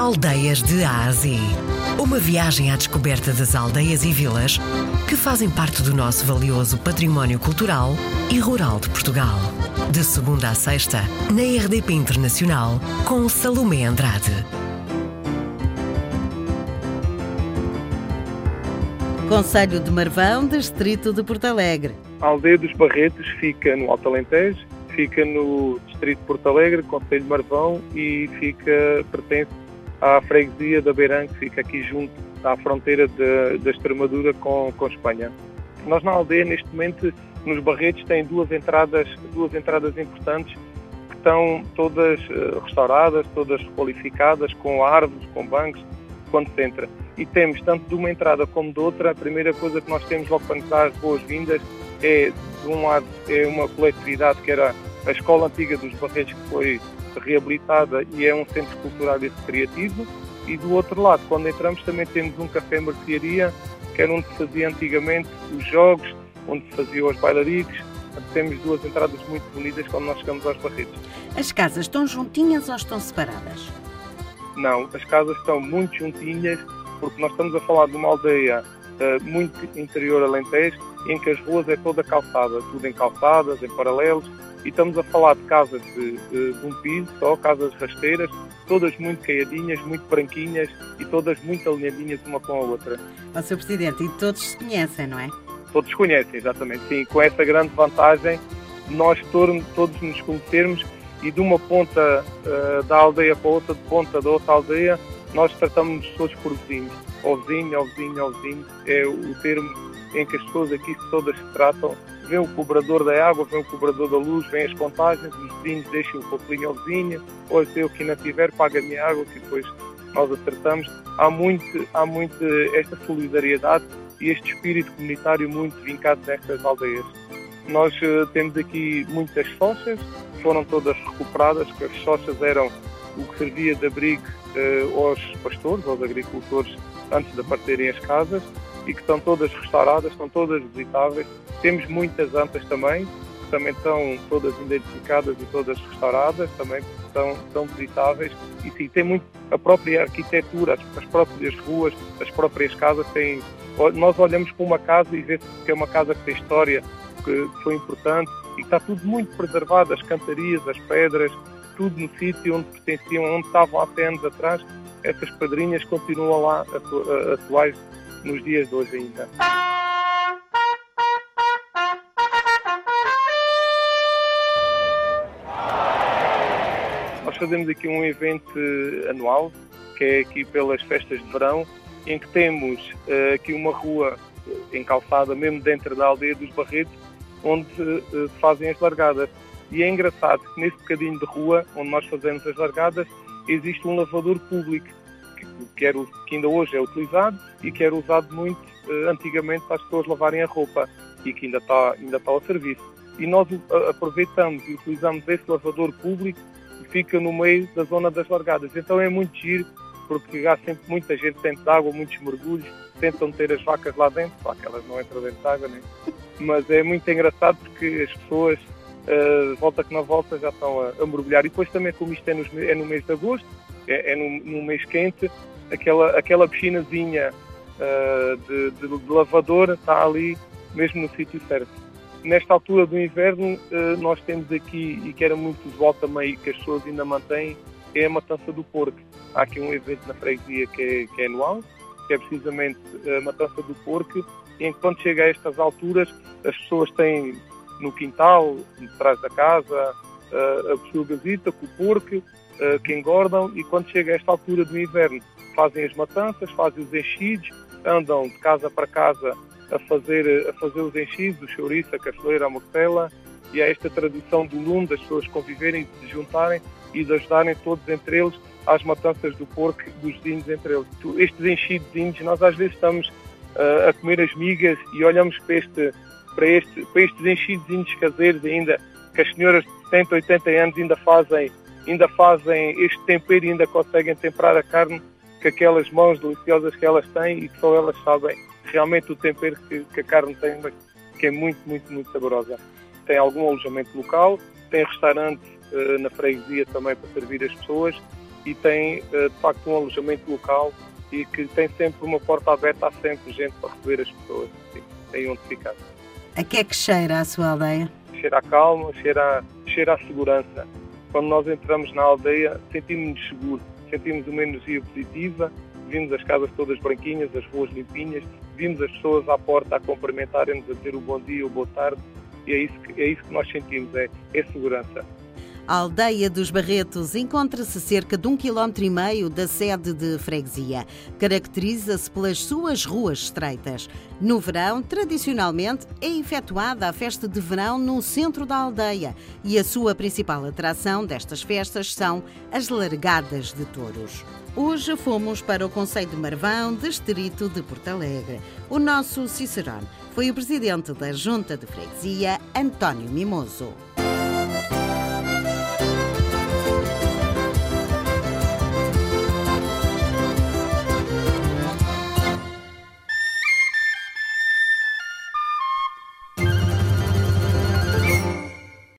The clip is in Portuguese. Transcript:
Aldeias de Ásia. Uma viagem à descoberta das aldeias e vilas que fazem parte do nosso valioso património cultural e rural de Portugal. De segunda a sexta, na RDP Internacional, com Salomé Andrade. Conselho de Marvão, Distrito de Porto Alegre. A aldeia dos Barretos fica no Alto Alentejo, fica no Distrito de Porto Alegre, Conselho de Marvão e fica, pertence à freguesia da Beirã, que fica aqui junto à fronteira da Extremadura com, com Espanha. Nós na aldeia, neste momento, nos Barretos, tem duas entradas, duas entradas importantes que estão todas uh, restauradas, todas qualificadas, com árvores, com bancos, quando se entra. E temos, tanto de uma entrada como de outra, a primeira coisa que nós temos logo para nos dar as boas-vindas é, de um lado, é uma coletividade que era a Escola Antiga dos Barretos, que foi reabilitada e é um centro cultural e recreativo. E do outro lado, quando entramos, também temos um café-mercearia, que era onde se fazia antigamente os jogos, onde se faziam os bailaricos. Temos duas entradas muito bonitas quando nós chegamos aos Barretos. As casas estão juntinhas ou estão separadas? Não, as casas estão muito juntinhas, porque nós estamos a falar de uma aldeia uh, muito interior alentejo, em que as ruas é toda calçada, tudo em calçadas, em paralelos, e estamos a falar de casas de, de, de um piso só, casas rasteiras, todas muito caiadinhas, muito branquinhas e todas muito alinhadinhas uma com a outra. Ó, Sr. Presidente, e todos se conhecem, não é? Todos conhecem, exatamente, sim, com essa grande vantagem nós todos, todos nos conhecermos e de uma ponta uh, da aldeia para outra, de ponta da outra aldeia, nós tratamos todos por vizinhos. Vizinho, ou vizinho, é o termo em que as pessoas aqui todas se tratam vem o cobrador da água, vem o cobrador da luz, vem as contagens, os vizinhos deixam o papelinho ao vizinho, ou se eu que não tiver, paga a minha água, que depois nós acertamos. Há muito, há muito esta solidariedade e este espírito comunitário muito vincado nestas aldeias. Nós uh, temos aqui muitas sochas, foram todas recuperadas, que as sochas eram o que servia de abrigo uh, aos pastores, aos agricultores, antes de partirem as casas e que estão todas restauradas, estão todas visitáveis. Temos muitas antas também, que também estão todas identificadas e todas restauradas, também estão, estão visitáveis. E sim, tem muito a própria arquitetura, as, próprias ruas, as próprias casas têm. Nós olhamos para uma casa e vê-se que é uma casa que tem história, que foi importante e está tudo muito preservado, as cantarias, as pedras, tudo no sítio onde pertenciam, onde estavam há 100 anos atrás. Essas pedrinhas continuam lá atuais nos dias de hoje ainda. Nós fazemos aqui um evento anual, que é aqui pelas festas de verão, em que temos uh, aqui uma rua encalçada mesmo dentro da aldeia dos Barretos, onde uh, fazem as largadas. E é engraçado que nesse bocadinho de rua, onde nós fazemos as largadas, existe um lavador público que, era, que ainda hoje é utilizado e que era usado muito uh, antigamente para as pessoas lavarem a roupa e que ainda está, ainda está ao serviço. E nós aproveitamos e utilizamos esse lavador público que fica no meio da zona das largadas. Então é muito giro, porque há sempre muita gente dentro de água, muitos mergulhos, tentam ter as vacas lá dentro, só que elas não entram dentro de água, né? mas é muito engraçado porque as pessoas, uh, volta que não volta, já estão a, a mergulhar. E depois também, como isto é, nos, é no mês de agosto, é, é no, no, mês quente, aquela, aquela piscinazinha uh, de, de, de lavadora está ali mesmo no sítio certo. Nesta altura do inverno, uh, nós temos aqui, e que era muito usual também, que as pessoas ainda mantêm, é a matança do porco. Há aqui um evento na freguesia que é, que é anual, que é precisamente a matança do porco, e quando chega a estas alturas, as pessoas têm no quintal, atrás da casa, uh, a pessoa gazita com o porco, uh, que engordam e quando chega a esta altura do inverno fazem as matanças, fazem os enchidos, andam de casa para casa a fazer, a fazer os enchidos, o chouriço, a cachoeira, a mortela e há esta tradição do lume das pessoas conviverem, de se juntarem e de ajudarem todos entre eles às matanças do porco dos vizinhos entre eles. Estes enchidos, nós às vezes estamos uh, a comer as migas e olhamos para, este, para, este, para estes enchidos caseiros ainda, que as senhoras de 70, 80 anos ainda fazem ainda fazem este tempero e ainda conseguem temperar a carne com aquelas mãos deliciosas que elas têm e que só elas sabem realmente o tempero que, que a carne tem, mas que é muito, muito, muito saborosa. Tem algum alojamento local, tem restaurante uh, na freguesia também para servir as pessoas e tem de facto um alojamento local e que tem sempre uma porta aberta, há sempre gente para receber as pessoas, sim, tem onde ficar. A que é que cheira a sua aldeia? Cheira a calma, cheira, cheira a segurança. Quando nós entramos na aldeia, sentimos-nos seguros, sentimos uma energia positiva, vimos as casas todas branquinhas, as ruas limpinhas, vimos as pessoas à porta a cumprimentarem-nos, a dizer o bom dia, o boa tarde, e é isso que, é isso que nós sentimos, é, é segurança. A aldeia dos Barretos encontra-se cerca de um quilómetro e meio da sede de freguesia. Caracteriza-se pelas suas ruas estreitas. No verão, tradicionalmente, é efetuada a festa de verão no centro da aldeia e a sua principal atração destas festas são as largadas de touros. Hoje fomos para o Conselho de Marvão, distrito de Porto Alegre. O nosso Cicerone foi o presidente da Junta de Freguesia, António Mimoso.